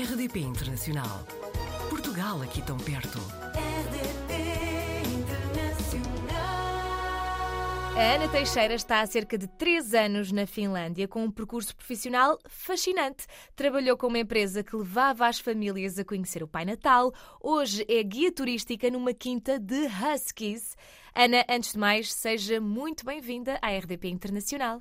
RDP Internacional. Portugal aqui tão perto. RDP Internacional. A Ana Teixeira está há cerca de 3 anos na Finlândia com um percurso profissional fascinante. Trabalhou com uma empresa que levava as famílias a conhecer o Pai Natal. Hoje é guia turística numa quinta de Huskies. Ana, antes de mais, seja muito bem-vinda à RDP Internacional.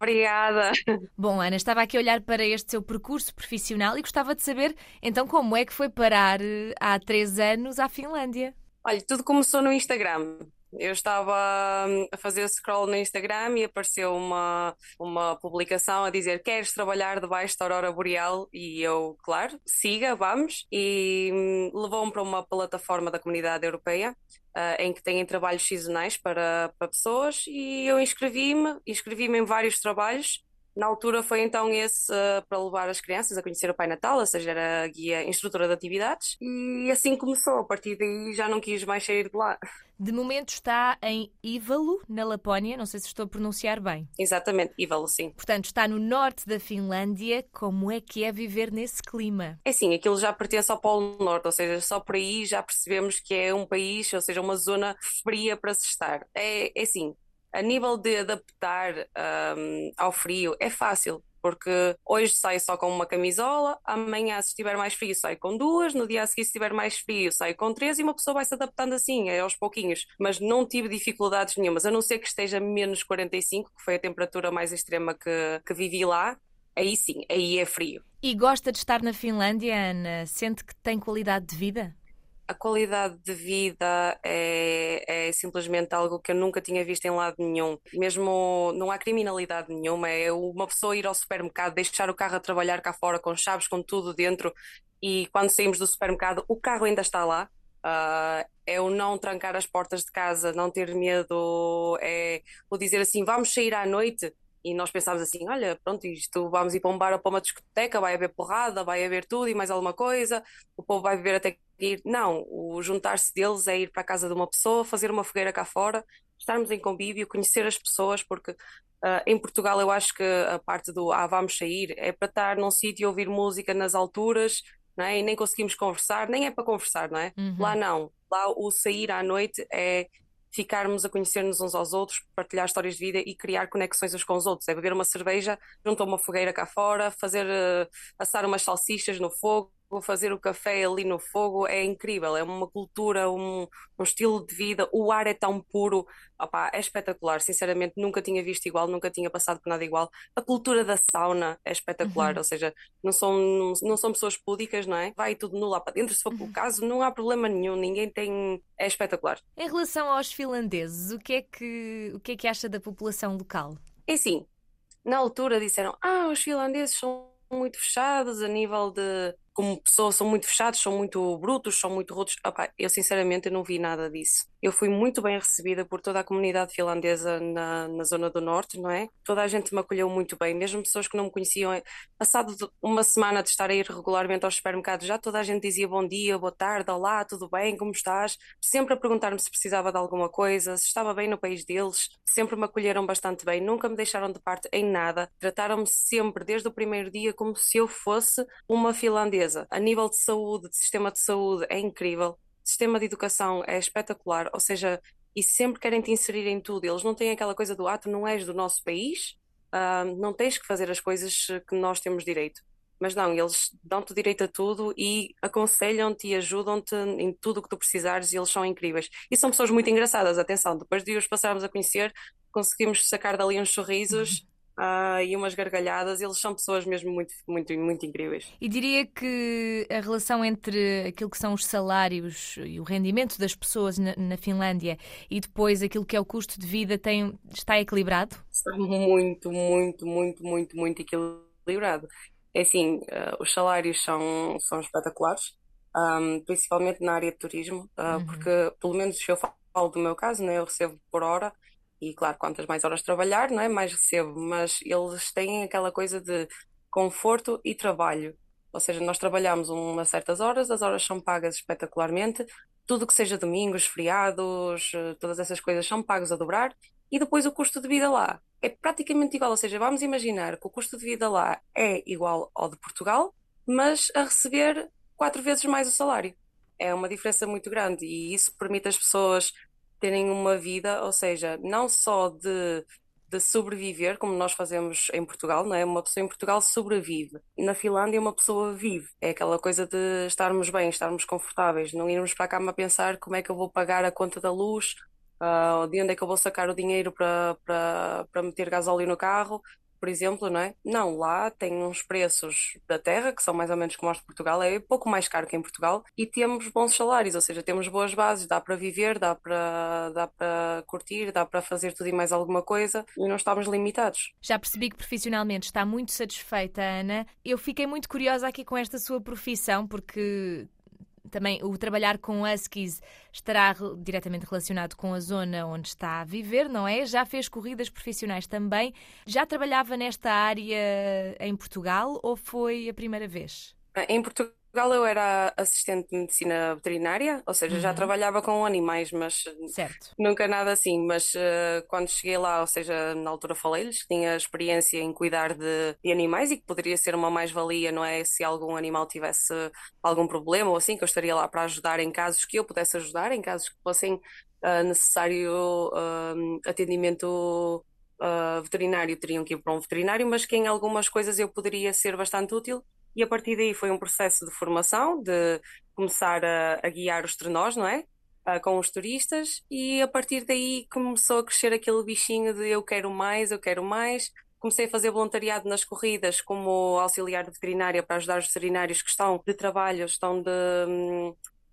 Obrigada. Bom, Ana, estava aqui a olhar para este seu percurso profissional e gostava de saber então como é que foi parar eh, há três anos à Finlândia. Olha, tudo começou no Instagram. Eu estava hum, a fazer scroll no Instagram e apareceu uma, uma publicação a dizer: Queres trabalhar debaixo da aurora boreal? E eu, claro, siga, vamos. E hum, levou-me para uma plataforma da comunidade europeia ah, em que têm trabalhos sazonais para, para pessoas e eu inscrevi-me, inscrevi-me em vários trabalhos. Na altura foi então esse ah, para levar as crianças a conhecer o Pai Natal, ou seja, era a guia instrutora de atividades, e assim começou. A partir daí já não quis mais sair de lá. De momento está em Ivalo, na Lapónia, não sei se estou a pronunciar bem. Exatamente, Ivalo, sim. Portanto, está no norte da Finlândia. Como é que é viver nesse clima? É assim, aquilo já pertence ao Polo Norte, ou seja, só por aí já percebemos que é um país, ou seja, uma zona fria para se estar. É, é assim, a nível de adaptar hum, ao frio é fácil, porque hoje sai só com uma camisola, amanhã, se estiver mais frio, sai com duas, no dia a seguir, se estiver mais frio, sai com três, e uma pessoa vai se adaptando assim, é aos pouquinhos. Mas não tive dificuldades nenhumas, a não ser que esteja menos 45, que foi a temperatura mais extrema que, que vivi lá. Aí sim, aí é frio. E gosta de estar na Finlândia, Ana? Sente que tem qualidade de vida? A qualidade de vida é, é, simplesmente algo que eu nunca tinha visto em lado nenhum. Mesmo não há criminalidade nenhuma, é uma pessoa ir ao supermercado, deixar o carro a trabalhar cá fora com chaves, com tudo dentro, e quando saímos do supermercado, o carro ainda está lá. Uh, é o não trancar as portas de casa, não ter medo, é o dizer assim: vamos sair à noite. E nós pensámos assim: olha, pronto, isto vamos ir para um bar ou para uma discoteca, vai haver porrada, vai haver tudo e mais alguma coisa, o povo vai beber até ir. Não, o juntar-se deles é ir para a casa de uma pessoa, fazer uma fogueira cá fora, estarmos em convívio, conhecer as pessoas, porque uh, em Portugal eu acho que a parte do ah, vamos sair é para estar num sítio e ouvir música nas alturas. Não é? E nem conseguimos conversar, nem é para conversar, não é? Uhum. Lá não. Lá o sair à noite é ficarmos a conhecer-nos uns aos outros, partilhar histórias de vida e criar conexões uns com os outros. É beber uma cerveja junto a uma fogueira cá fora, fazer uh, assar umas salsichas no fogo, fazer o café ali no fogo é incrível, é uma cultura, um, um estilo de vida, o ar é tão puro, é espetacular, sinceramente nunca tinha visto igual, nunca tinha passado por nada igual. A cultura da sauna é espetacular, Uhum. ou seja, não são, não, não são pessoas púdicas, não é? Vai tudo no lá para dentro, se for pelo caso, não há problema nenhum, ninguém tem. É espetacular. Em relação aos finlandeses, o que é que, o que, é que acha da população local? É assim, na altura disseram: ah, os finlandeses são muito fechados a nível de. Como pessoas são muito fechados, são muito brutos, são muito rudes. Opá, eu sinceramente não vi nada disso. Eu fui muito bem recebida por toda a comunidade finlandesa na, na zona do norte, não é? Toda a gente me acolheu muito bem, mesmo pessoas que não me conheciam. Passado uma semana de estar a ir regularmente aos supermercados, já toda a gente dizia bom dia, boa tarde, olá, tudo bem, como estás? Sempre a perguntar-me se precisava de alguma coisa, se estava bem no país deles. Sempre me acolheram bastante bem, nunca me deixaram de parte em nada. Trataram-me sempre, desde o primeiro dia, como se eu fosse uma finlandesa. A nível de saúde, de sistema de saúde, é incrível. Sistema de educação é espetacular, ou seja, e sempre querem te inserir em tudo. Eles não têm aquela coisa do ah, tu não és do nosso país, ah, não tens que fazer as coisas que nós temos direito. Mas não, eles dão-te direito a tudo e aconselham-te e ajudam-te em tudo o que tu precisares e eles são incríveis. E são pessoas muito engraçadas, atenção, depois de os passarmos a conhecer, conseguimos sacar dali uns sorrisos, ah, e umas gargalhadas, eles são pessoas mesmo muito, muito, muito incríveis. E diria que a relação entre aquilo que são os salários e o rendimento das pessoas na, na Finlândia e depois aquilo que é o custo de vida tem, está equilibrado? Está muito, muito, muito, muito, muito equilibrado. É assim, eh, os salários são, são espetaculares, ahm, principalmente na área de turismo, ah, Uhum. porque, pelo menos se eu falo do meu caso, né, eu recebo por hora, e claro, quantas mais horas trabalhar, não é, mais recebo, mas eles têm aquela coisa de conforto e trabalho. Ou seja, nós trabalhamos umas certas horas, as horas são pagas espetacularmente, tudo que seja domingos, feriados, todas essas coisas são pagos a dobrar, e depois o custo de vida lá é praticamente igual. Ou seja, vamos imaginar que o custo de vida lá é igual ao de Portugal, mas a receber quatro vezes mais o salário. É uma diferença muito grande e isso permite às pessoas terem uma vida, ou seja, não só de, de sobreviver, como nós fazemos em Portugal, não é? Uma pessoa em Portugal sobrevive. Na Finlândia, uma pessoa vive. É aquela coisa de estarmos bem, estarmos confortáveis, não irmos para a cama a pensar como é que eu vou pagar a conta da luz, uh, de onde é que eu vou sacar o dinheiro para, para, para meter gasóleo no carro por exemplo, não é? Não, lá tem uns preços da terra que são mais ou menos como os de Portugal, é pouco mais caro que em Portugal e temos bons salários, ou seja, temos boas bases, dá para viver, dá para dá para curtir, dá para fazer tudo e mais alguma coisa e não estamos limitados. Já percebi que profissionalmente está muito satisfeita, Ana. Eu fiquei muito curiosa aqui com esta sua profissão porque também o trabalhar com huskies estará diretamente relacionado com a zona onde está a viver, não é? Já fez corridas profissionais também. Já trabalhava nesta área em Portugal ou foi a primeira vez? Em Portugal Portugal eu era assistente de medicina veterinária, ou seja, uhum. já trabalhava com animais, mas certo. nunca nada assim. Mas uh, quando cheguei lá, ou seja, na altura falei-lhes que tinha experiência em cuidar de, de animais e que poderia ser uma mais-valia, não é? Se algum animal tivesse algum problema ou assim, que eu estaria lá para ajudar em casos que eu pudesse ajudar, em casos que fossem uh, necessário uh, atendimento veterinário teriam que ir para um veterinário, mas que em algumas coisas eu poderia ser bastante útil e a partir daí foi um processo de formação, de começar a, a guiar os trenós, não é? Uh, com os turistas, e a partir daí começou a crescer aquele bichinho de eu quero mais, eu quero mais. Comecei a fazer voluntariado nas corridas como auxiliar de veterinária para ajudar os veterinários que estão de trabalho, estão de,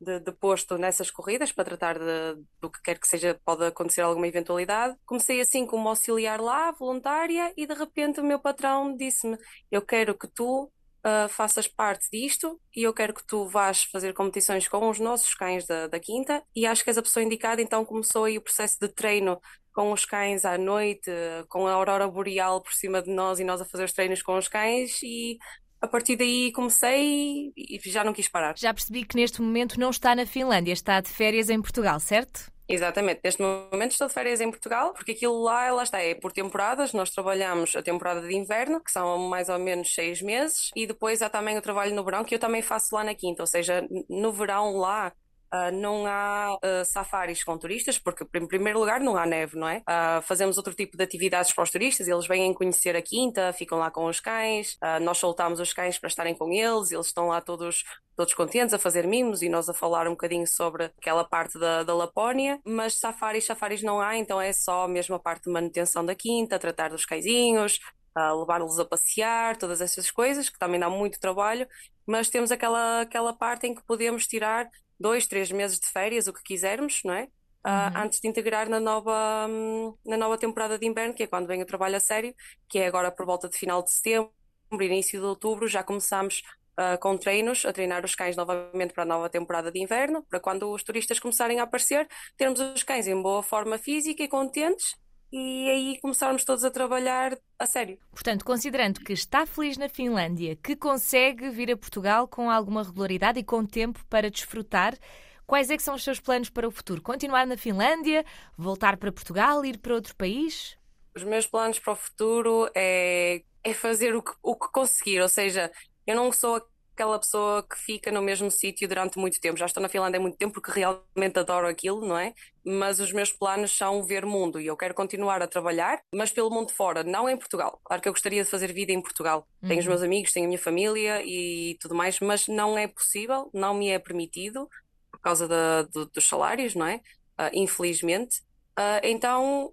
de, de posto nessas corridas para tratar de, do que quer que seja, pode acontecer alguma eventualidade. Comecei assim como auxiliar lá, voluntária, e de repente o meu patrão disse-me: Eu quero que tu uh, faças parte disto e eu quero que tu vás fazer competições com os nossos cães da, da Quinta e acho que és a pessoa indicada, então começou aí o processo de treino com os cães à noite, com a aurora boreal por cima de nós e nós a fazer os treinos com os cães e a partir daí comecei e já não quis parar. Já percebi que neste momento não está na Finlândia, está de férias em Portugal, certo? Exatamente, neste momento estou de férias em Portugal, porque aquilo lá, está, é por temporadas, nós trabalhamos a temporada de inverno, que são mais ou menos seis meses, e depois há também o trabalho no verão, que eu também faço lá na quinta, ou seja, no verão lá Uh, não há uh, safaris com turistas, porque, em primeiro lugar, não há neve, não é? Uh, fazemos outro tipo de atividades para os turistas, eles vêm conhecer a quinta, ficam lá com os cães, nós soltamos os cães para estarem com eles, eles estão lá todos, todos contentes a fazer mimos e nós a falar um bocadinho sobre aquela parte da, da Lapónia, mas safaris, safaris não há, então é só mesmo a parte de manutenção da quinta, tratar dos cãezinhos, uh, levar-los a passear, todas essas coisas, que também dá muito trabalho, mas temos aquela, aquela parte em que podemos tirar dois, três meses de férias, o que quisermos, não é? Uh, antes de integrar na nova, um, na nova temporada de inverno, que é quando vem o trabalho a sério, que é agora por volta de final de setembro, início de outubro, já começamos uh, com treinos, a treinar os cães novamente para a nova temporada de inverno, para quando os turistas começarem a aparecer, termos os cães em boa forma física e contentes e aí começarmos todos a trabalhar a sério. Portanto, considerando que está feliz na Finlândia, que consegue vir a Portugal com alguma regularidade e com tempo para desfrutar, quais é que são os seus planos para o futuro? Continuar na Finlândia, voltar para Portugal, ir para outro país? Os meus planos para o futuro é, é fazer o que, o que conseguir, ou seja, eu não sou aquela pessoa que fica no mesmo sítio durante muito tempo. Já estou na Finlândia há muito tempo porque realmente adoro aquilo, não é? Mas os meus planos são ver mundo e eu quero continuar a trabalhar, mas pelo mundo fora, não em Portugal. Claro que eu gostaria de fazer vida em Portugal. Uhum. Tenho os uhum. meus amigos, tenho a minha família e tudo mais, mas não é possível, não me é permitido por causa da, do, dos salários, não é? Uh, infelizmente. Uh, então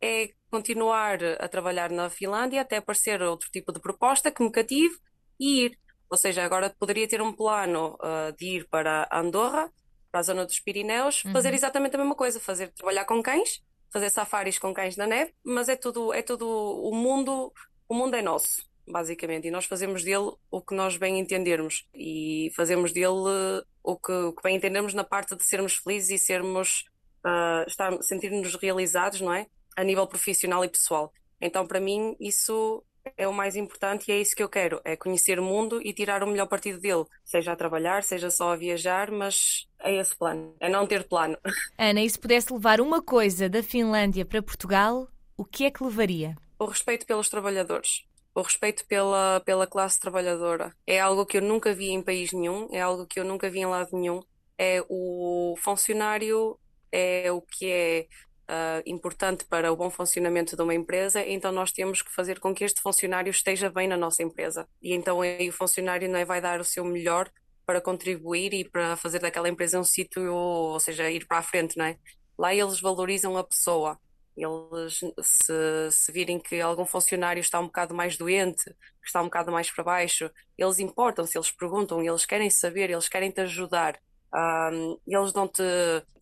é continuar a trabalhar na Finlândia até aparecer outro tipo de proposta que me cative e ir. Ou seja, agora poderia ter um plano uh, de ir para Andorra, para a zona dos Pirineus, uhum. fazer exatamente a mesma coisa, fazer trabalhar com cães, fazer safaris com cães na neve, mas é tudo, é tudo o mundo, o mundo é nosso, basicamente, e nós fazemos dele o que nós bem entendermos e fazemos dele o que, o que bem entendermos na parte de sermos felizes e sermos uh, sentir-nos realizados, não é? A nível profissional e pessoal. Então, para mim, isso é o mais importante e é isso que eu quero, é conhecer o mundo e tirar o melhor partido dele, seja a trabalhar, seja só a viajar, mas é esse plano, é não ter plano. Ana, e se pudesse levar uma coisa da Finlândia para Portugal, o que é que levaria? O respeito pelos trabalhadores. o respeito pela, pela classe trabalhadora. É algo que eu nunca vi em país nenhum, é algo que eu nunca vi em lado nenhum. É o funcionário, é o que é uh, importante para o bom funcionamento de uma empresa, então nós temos que fazer com que este funcionário esteja bem na nossa empresa. E então aí o funcionário não é, vai dar o seu melhor para contribuir e para fazer daquela empresa um sítio, ou seja, ir para a frente, não é? Lá eles valorizam a pessoa. Eles, se, se virem que algum funcionário está um bocado mais doente, que está um bocado mais para baixo, eles importam-se, eles perguntam, eles querem saber, eles querem te ajudar. Um, eles dão-te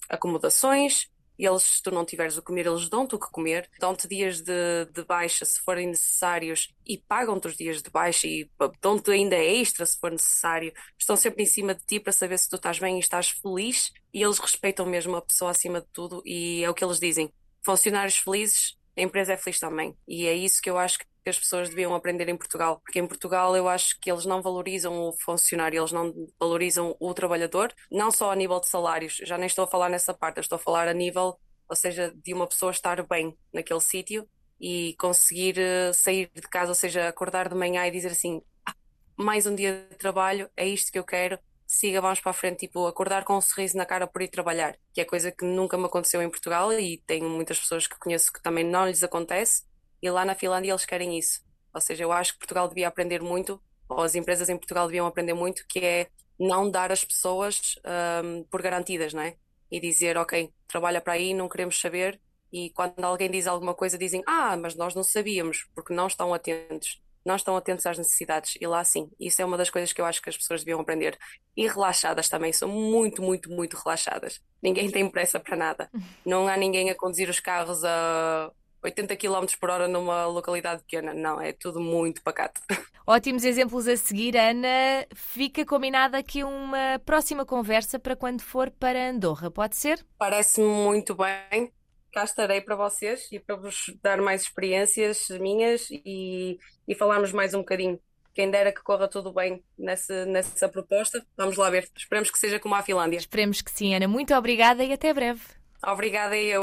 acomodações, eles, se tu não tiveres o comer, eles dão-te o que comer, dão-te dias de, de baixa se forem necessários e pagam-te os dias de baixa e dão-te ainda extra se for necessário. Estão sempre em cima de ti para saber se tu estás bem e estás feliz e eles respeitam mesmo a pessoa acima de tudo e é o que eles dizem. Funcionários felizes, a empresa é feliz também. E é isso que eu acho que que as pessoas deviam aprender em Portugal, porque em Portugal eu acho que eles não valorizam o funcionário, eles não valorizam o trabalhador, não só a nível de salários, já nem estou a falar nessa parte, estou a falar a nível, ou seja, de uma pessoa estar bem naquele sítio e conseguir eh, sair de casa, ou seja, acordar de manhã e dizer assim: ah, mais um dia de trabalho, é isto que eu quero, siga, vamos para a frente, tipo, acordar com um sorriso na cara por ir trabalhar, que é coisa que nunca me aconteceu em Portugal e tenho muitas pessoas que conheço que também não lhes acontece e lá na Finlândia eles querem isso. Ou seja, eu acho que Portugal devia aprender muito, ou as empresas em Portugal deviam aprender muito, que é não dar as pessoas um, por garantidas, não é? E dizer, ok, trabalha para aí, não queremos saber. E quando alguém diz alguma coisa, dizem, ah, mas nós não sabíamos, porque não estão atentos. Não estão atentos às necessidades. E lá sim, isso é uma das coisas que eu acho que as pessoas deviam aprender. E relaxadas também, são muito, muito, muito relaxadas. Ninguém tem pressa para nada. Não há ninguém a conduzir os carros a 80 km por hora numa localidade pequena. Não, é tudo muito pacato. Ótimos exemplos a seguir, Ana. Fica combinada aqui uma próxima conversa para quando for para Andorra, pode ser? Parece-me muito bem. Cá estarei para vocês e para vos dar mais experiências minhas e, e falarmos mais um bocadinho. Quem dera que corra tudo bem nessa, nessa proposta. Vamos lá ver. Esperemos que seja como a Finlândia. Esperemos que sim, Ana. Muito obrigada e até breve. Obrigada eu.